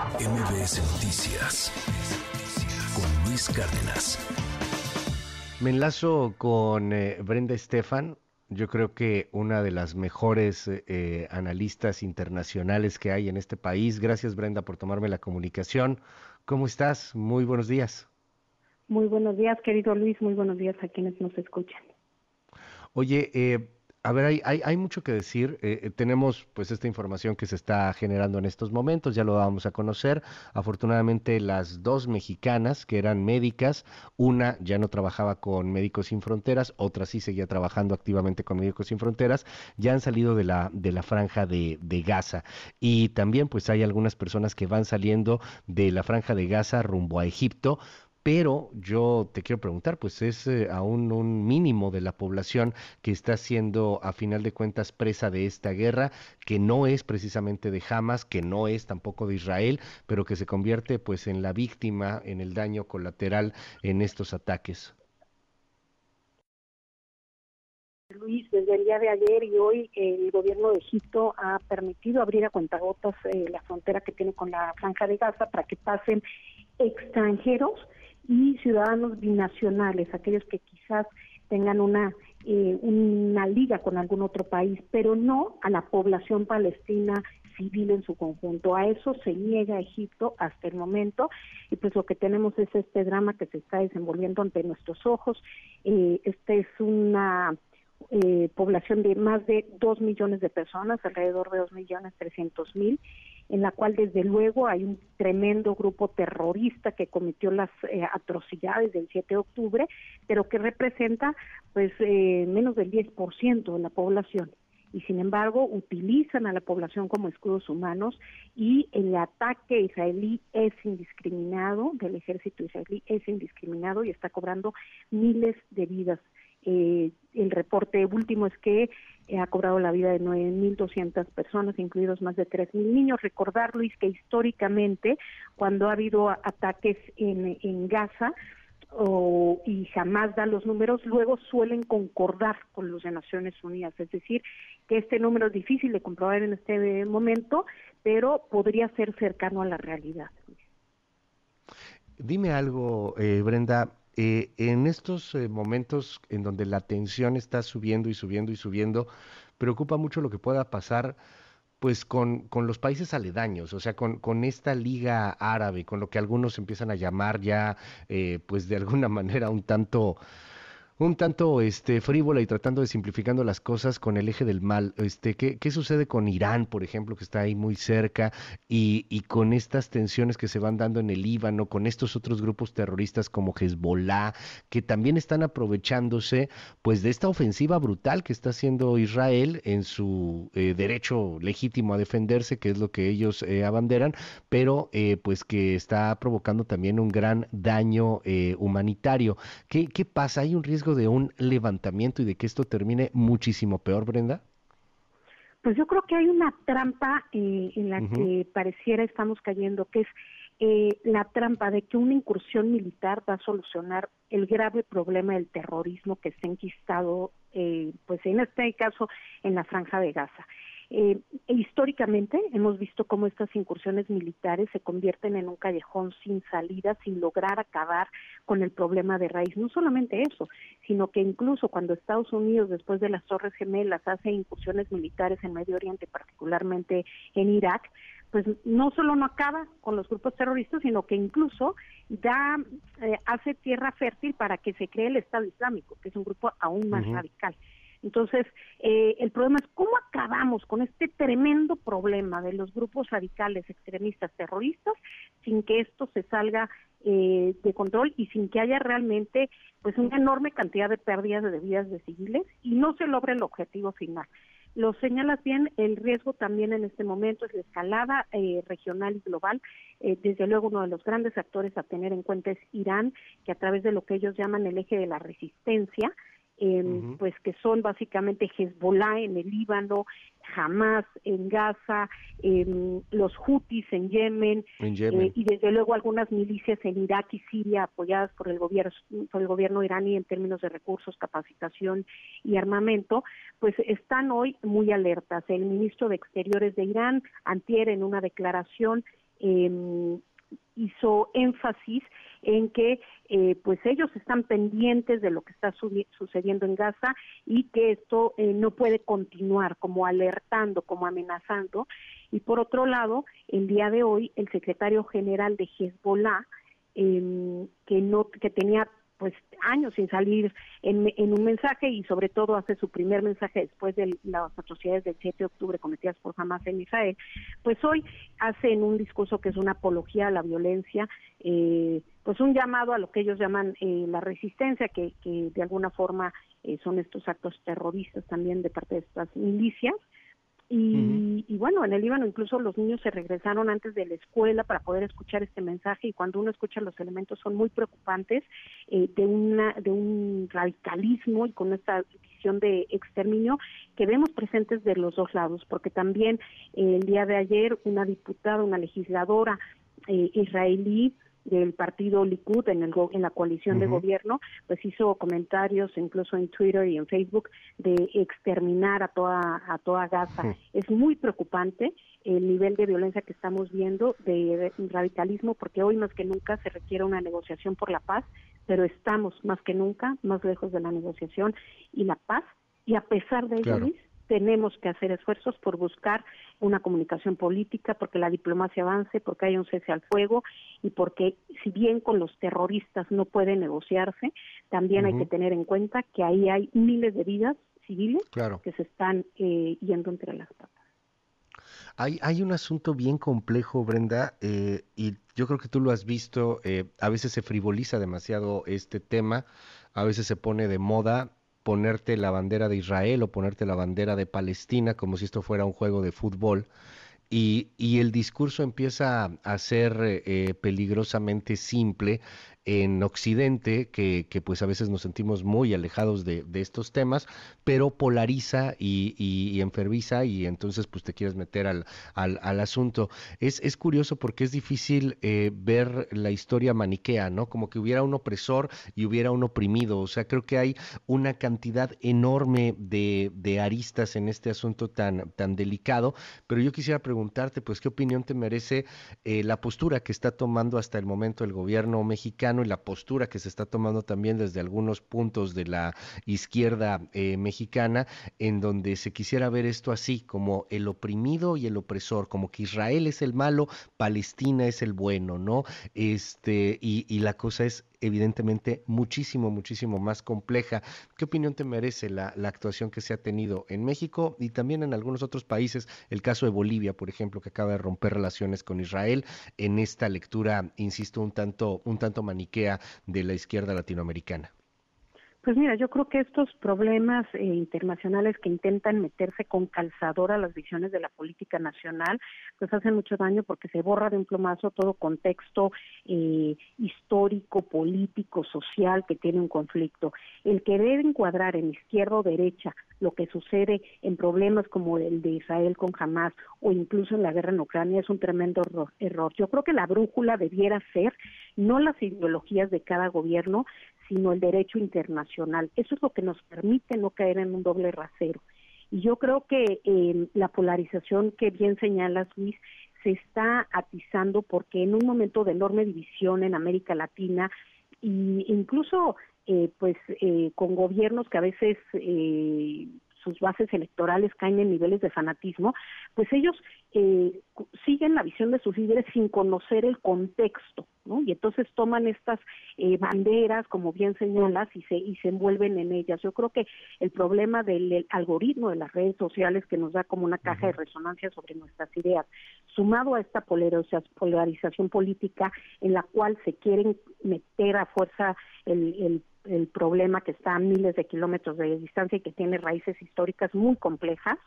MBS Noticias con Luis Cárdenas. Me enlazo con eh, Brenda Estefan, yo creo que una de las mejores eh, analistas internacionales que hay en este país. Gracias Brenda por tomarme la comunicación. ¿Cómo estás? Muy buenos días. Muy buenos días, querido Luis. Muy buenos días a quienes nos escuchan. Oye, eh, a ver, hay, hay, hay, mucho que decir. Eh, eh, tenemos pues esta información que se está generando en estos momentos, ya lo vamos a conocer. Afortunadamente las dos mexicanas que eran médicas, una ya no trabajaba con Médicos Sin Fronteras, otra sí seguía trabajando activamente con Médicos Sin Fronteras, ya han salido de la, de la franja de, de Gaza. Y también pues hay algunas personas que van saliendo de la franja de Gaza rumbo a Egipto pero yo te quiero preguntar, pues es eh, aún un mínimo de la población que está siendo a final de cuentas presa de esta guerra, que no es precisamente de Hamas, que no es tampoco de Israel, pero que se convierte pues en la víctima, en el daño colateral en estos ataques. Luis, desde el día de ayer y hoy el gobierno de Egipto ha permitido abrir a cuentagotas eh, la frontera que tiene con la franja de Gaza para que pasen extranjeros y ciudadanos binacionales, aquellos que quizás tengan una eh, una liga con algún otro país, pero no a la población palestina civil en su conjunto. A eso se niega Egipto hasta el momento y pues lo que tenemos es este drama que se está desenvolviendo ante nuestros ojos. Eh, esta es una eh, población de más de dos millones de personas, alrededor de dos millones trescientos mil, en la cual desde luego hay un tremendo grupo terrorista que cometió las eh, atrocidades del 7 de octubre, pero que representa pues eh, menos del 10% de la población y sin embargo utilizan a la población como escudos humanos y el ataque israelí es indiscriminado, del ejército israelí es indiscriminado y está cobrando miles de vidas. Eh, el reporte último es que eh, ha cobrado la vida de 9.200 personas, incluidos más de 3.000 niños. Recordar, Luis, que históricamente, cuando ha habido ataques en, Gaza, o, y jamás da los números, luego suelen concordar con los de Naciones Unidas. Es decir, que este número es difícil de comprobar en este momento, pero podría ser cercano a la realidad. Dime algo, eh, Brenda, eh, en estos eh, momentos en donde la tensión está subiendo y subiendo y subiendo, preocupa mucho lo que pueda pasar pues con, con los países aledaños, o sea, con, con, esta liga árabe, con lo que algunos empiezan a llamar ya, eh, pues de alguna manera un tanto un tanto este frívola y tratando de simplificando las cosas con el eje del mal. Este, ¿qué, qué sucede con Irán, por ejemplo, que está ahí muy cerca, y, y, con estas tensiones que se van dando en el Líbano, con estos otros grupos terroristas como Hezbollah, que también están aprovechándose pues de esta ofensiva brutal que está haciendo Israel en su eh, derecho legítimo a defenderse, que es lo que ellos eh, abanderan, pero eh, pues que está provocando también un gran daño eh, humanitario. ¿Qué, ¿Qué pasa? ¿Hay un riesgo de un levantamiento y de que esto termine muchísimo peor, Brenda? Pues yo creo que hay una trampa eh, en la uh -huh. que pareciera estamos cayendo, que es eh, la trampa de que una incursión militar va a solucionar el grave problema del terrorismo que está enquistado, eh, pues en este caso, en la franja de Gaza. Eh, históricamente hemos visto cómo estas incursiones militares se convierten en un callejón sin salida, sin lograr acabar con el problema de raíz. No solamente eso, sino que incluso cuando Estados Unidos, después de las Torres Gemelas, hace incursiones militares en Medio Oriente, particularmente en Irak, pues no solo no acaba con los grupos terroristas, sino que incluso da, eh, hace tierra fértil para que se cree el Estado Islámico, que es un grupo aún más uh -huh. radical. Entonces, eh, el problema es cómo acabamos con este tremendo problema de los grupos radicales, extremistas, terroristas, sin que esto se salga eh, de control y sin que haya realmente pues una enorme cantidad de pérdidas de vidas de civiles y no se logre el objetivo final. Lo señalas bien, el riesgo también en este momento es la escalada eh, regional y global. Eh, desde luego, uno de los grandes actores a tener en cuenta es Irán, que a través de lo que ellos llaman el eje de la resistencia, eh, uh -huh. pues que son básicamente Hezbollah en el Líbano, Hamas en Gaza, eh, los Houthis en Yemen, en Yemen. Eh, y desde luego algunas milicias en Irak y Siria apoyadas por el gobierno por el gobierno iraní en términos de recursos, capacitación y armamento, pues están hoy muy alertas. El ministro de Exteriores de Irán, antier en una declaración em, hizo énfasis en que eh, pues ellos están pendientes de lo que está sucediendo en Gaza y que esto eh, no puede continuar como alertando, como amenazando. Y por otro lado, el día de hoy el secretario general de Hezbollah eh, que no que tenía pues años sin salir en, un mensaje y sobre todo hace su primer mensaje después de las atrocidades del 7 de octubre cometidas por Hamas en Israel, pues hoy hace en un discurso que es una apología a la violencia, eh, pues un llamado a lo que ellos llaman eh, la resistencia, que, que de alguna forma eh, son estos actos terroristas también de parte de estas milicias, y, bueno, en el Líbano incluso los niños se regresaron antes de la escuela para poder escuchar este mensaje y cuando uno escucha los elementos son muy preocupantes eh, de, una, de un radicalismo y con esta visión de exterminio que vemos presentes de los dos lados, porque también eh, el día de ayer una diputada, una legisladora eh, israelí, del partido Likud en, el, en la coalición de gobierno, pues hizo comentarios incluso en Twitter y en Facebook de exterminar a toda a toda Gaza. Es muy preocupante el nivel de violencia que estamos viendo, de radicalismo, porque hoy más que nunca se requiere una negociación por la paz, pero estamos más que nunca más lejos de la negociación y la paz. Y a pesar de ello, Luis, tenemos que hacer esfuerzos por buscar una comunicación política, porque la diplomacia avance, porque haya un cese al fuego y porque si bien con los terroristas no puede negociarse, también hay que tener en cuenta que ahí hay miles de vidas civiles que se están eh, yendo entre las patas. Hay, hay un asunto bien complejo, Brenda, eh, y yo creo que tú lo has visto, eh, a veces se frivoliza demasiado este tema, a veces se pone de moda ponerte la bandera de Israel o ponerte la bandera de Palestina como si esto fuera un juego de fútbol. Y, y el discurso empieza a ser eh, peligrosamente simple en Occidente, que, que, pues a veces nos sentimos muy alejados de, de estos temas, pero polariza y, y, enferviza y entonces pues te quieres meter al, al, al asunto. Es, es, curioso porque es difícil eh, ver la historia maniquea, ¿no? Como que hubiera un opresor y hubiera un oprimido. O sea, creo que hay una cantidad enorme de, de aristas en este asunto tan, tan delicado, pero yo quisiera preguntarte, pues, ¿qué opinión te merece eh, la postura que está tomando hasta el momento el gobierno mexicano? Y la postura que se está tomando también desde algunos puntos de la izquierda eh, mexicana, en donde se quisiera ver esto así, como el oprimido y el opresor, como que Israel es el malo, Palestina es el bueno, ¿no? Este, y, y la cosa es evidentemente muchísimo, muchísimo más compleja. ¿Qué opinión te merece la, actuación que se ha tenido en México y también en algunos otros países? El caso de Bolivia, por ejemplo, que acaba de romper relaciones con Israel en esta lectura, insisto, un tanto, un tanto maniquea de la izquierda latinoamericana. Pues mira, yo creo que estos problemas eh, internacionales que intentan meterse con calzador a las visiones de la política nacional, pues hacen mucho daño porque se borra de un plomazo todo contexto eh, histórico, político, social que tiene un conflicto. El querer encuadrar en izquierda o derecha lo que sucede en problemas como el de Israel con Hamas o incluso en la guerra en Ucrania es un tremendo error. Yo creo que la brújula debiera ser no las ideologías de cada gobierno, sino el derecho internacional. Eso es lo que nos permite no caer en un doble rasero. Y yo creo que eh, la polarización que bien señala Luis se está atizando porque en un momento de enorme división en América Latina e incluso eh, pues eh, con gobiernos que a veces eh, sus bases electorales caen en niveles de fanatismo, pues ellos eh, siguen la visión de sus líderes sin conocer el contexto, ¿no? Y entonces toman estas eh, banderas, como bien señalas, y se, y se envuelven en ellas. Yo creo que el problema del algoritmo de las redes sociales que nos da como una caja de resonancia sobre nuestras ideas, sumado a esta polarización política en la cual se quieren meter a fuerza el, el el problema que está a miles de kilómetros de distancia y que tiene raíces históricas muy complejas,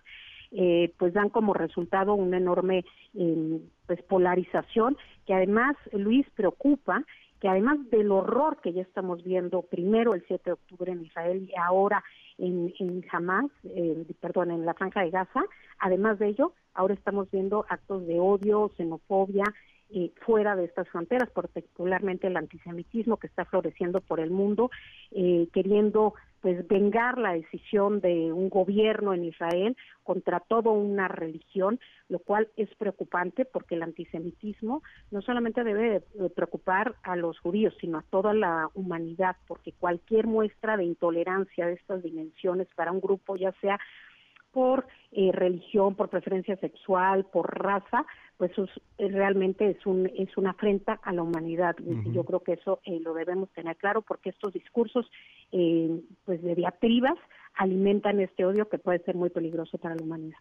eh, pues dan como resultado una enorme eh, pues polarización que además, Luis, preocupa que además del horror que ya estamos viendo primero el 7 de octubre en Israel y ahora en, en Hamas, eh, perdón, en la franja de Gaza, además de ello, ahora estamos viendo actos de odio, xenofobia, eh, fuera de estas fronteras, particularmente el antisemitismo que está floreciendo por el mundo, eh, queriendo pues vengar la decisión de un gobierno en Israel contra toda una religión, lo cual es preocupante porque el antisemitismo no solamente debe preocupar a los judíos, sino a toda la humanidad, porque cualquier muestra de intolerancia de estas dimensiones para un grupo, ya sea por eh, religión, por preferencia sexual, por raza, pues realmente es un es una afrenta a la humanidad. Y yo creo que eso eh, lo debemos tener claro porque estos discursos eh, pues de diatribas alimentan este odio que puede ser muy peligroso para la humanidad.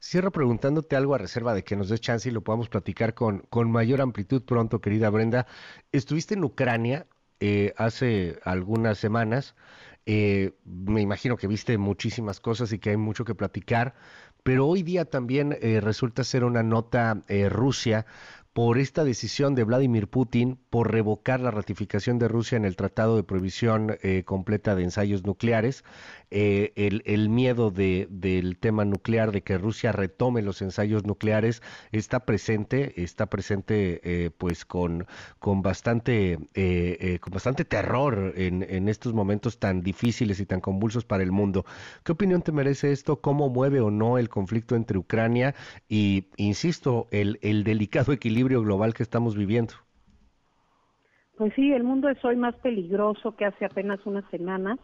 Cierro preguntándote algo a reserva de que nos des chance y lo podamos platicar con, con mayor amplitud pronto, querida Brenda. Estuviste en Ucrania hace algunas semanas. Eh, me imagino que viste muchísimas cosas y que hay mucho que platicar, pero hoy día también eh, resulta ser una nota eh, Rusia por esta decisión de Vladimir Putin por revocar la ratificación de Rusia en el Tratado de Prohibición eh, Completa de Ensayos Nucleares, eh, el, miedo de, del tema nuclear, de que Rusia retome los ensayos nucleares, está presente, está presente eh, pues con, bastante, terror en, estos momentos tan difíciles y tan convulsos para el mundo. ¿Qué opinión te merece esto? ¿Cómo mueve o no el conflicto entre Ucrania y, insisto, el delicado equilibrio global que estamos viviendo. Pues sí, el mundo es hoy más peligroso que hace apenas unas semanas.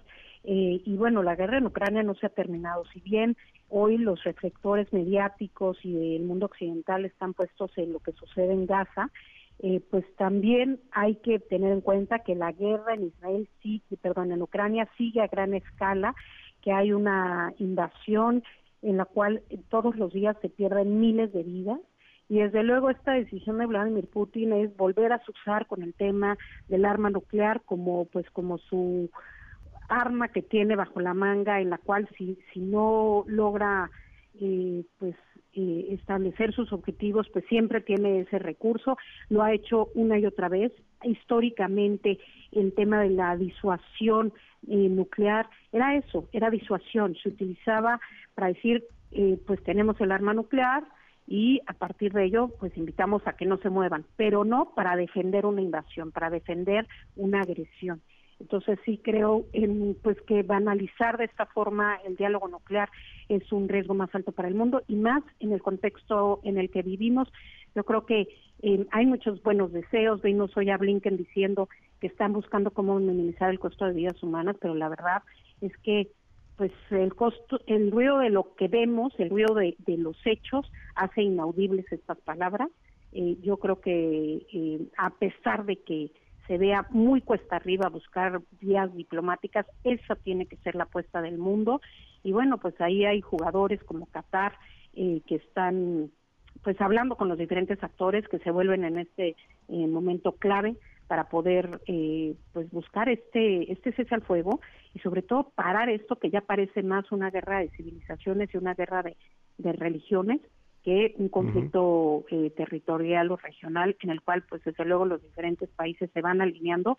Eh, y bueno, la guerra en Ucrania no se ha terminado. Si bien hoy los reflectores mediáticos y del mundo occidental están puestos en lo que sucede en Gaza, eh, pues también hay que tener en cuenta que la guerra en Israel sí, perdón, en Ucrania sigue a gran escala, que hay una invasión en la cual todos los días se pierden miles de vidas y desde luego esta decisión de Vladimir Putin es volver a usar con el tema del arma nuclear como pues como su arma que tiene bajo la manga en la cual si si no logra eh, pues eh, establecer sus objetivos pues siempre tiene ese recurso. Lo ha hecho una y otra vez. Históricamente el tema de la disuasión eh, nuclear era eso era disuasión. Se utilizaba para decir pues tenemos el arma nuclear y a partir de ello pues invitamos a que no se muevan, pero no para defender una invasión, para defender una agresión. Entonces sí creo en, pues que banalizar de esta forma el diálogo nuclear es un riesgo más alto para el mundo y más en el contexto en el que vivimos. Yo creo que eh, hay muchos buenos deseos. Vimos hoy a Blinken diciendo que están buscando cómo minimizar el costo de vidas humanas, pero la verdad es que pues el costo, el ruido de lo que vemos, el ruido de, los hechos hace inaudibles estas palabras. Eh, yo creo que eh, a pesar de que se vea muy cuesta arriba buscar vías diplomáticas, esa tiene que ser la apuesta del mundo. Y bueno, pues ahí hay jugadores como Qatar eh, que están pues hablando con los diferentes actores que se vuelven en este momento clave para poder eh, pues buscar este este cese al fuego y sobre todo parar esto que ya parece más una guerra de civilizaciones y una guerra de, de religiones que un conflicto eh, territorial o regional en el cual pues desde luego los diferentes países se van alineando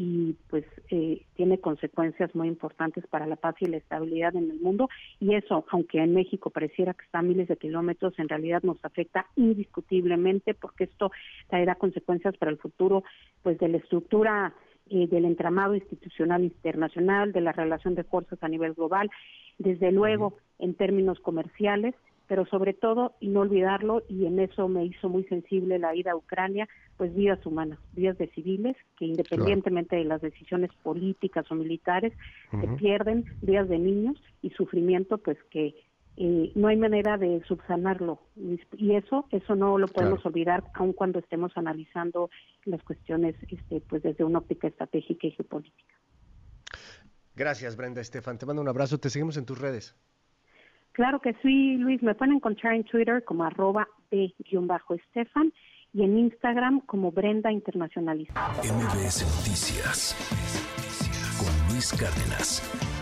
y pues eh, tiene consecuencias muy importantes para la paz y la estabilidad en el mundo. Y eso, aunque en México pareciera que está a miles de kilómetros, en realidad nos afecta indiscutiblemente porque esto traerá consecuencias para el futuro pues de la estructura eh, del entramado institucional internacional, de la relación de fuerzas a nivel global, desde luego en términos comerciales pero sobre todo, y no olvidarlo, y en eso me hizo muy sensible la ida a Ucrania, pues vidas humanas, vidas de civiles que independientemente de las decisiones políticas o militares, se pierden, vidas de niños y sufrimiento, pues que eh, no hay manera de subsanarlo. Y eso, eso no lo podemos olvidar, aun cuando estemos analizando las cuestiones este, pues desde una óptica estratégica y geopolítica. Gracias, Brenda Estefan. Te mando un abrazo. Te seguimos en tus redes. Claro que sí, Luis. Me pueden encontrar en Twitter como arroba b-estefan y en Instagram como Brenda Internacionalista. MBS Noticias con Luis Cárdenas.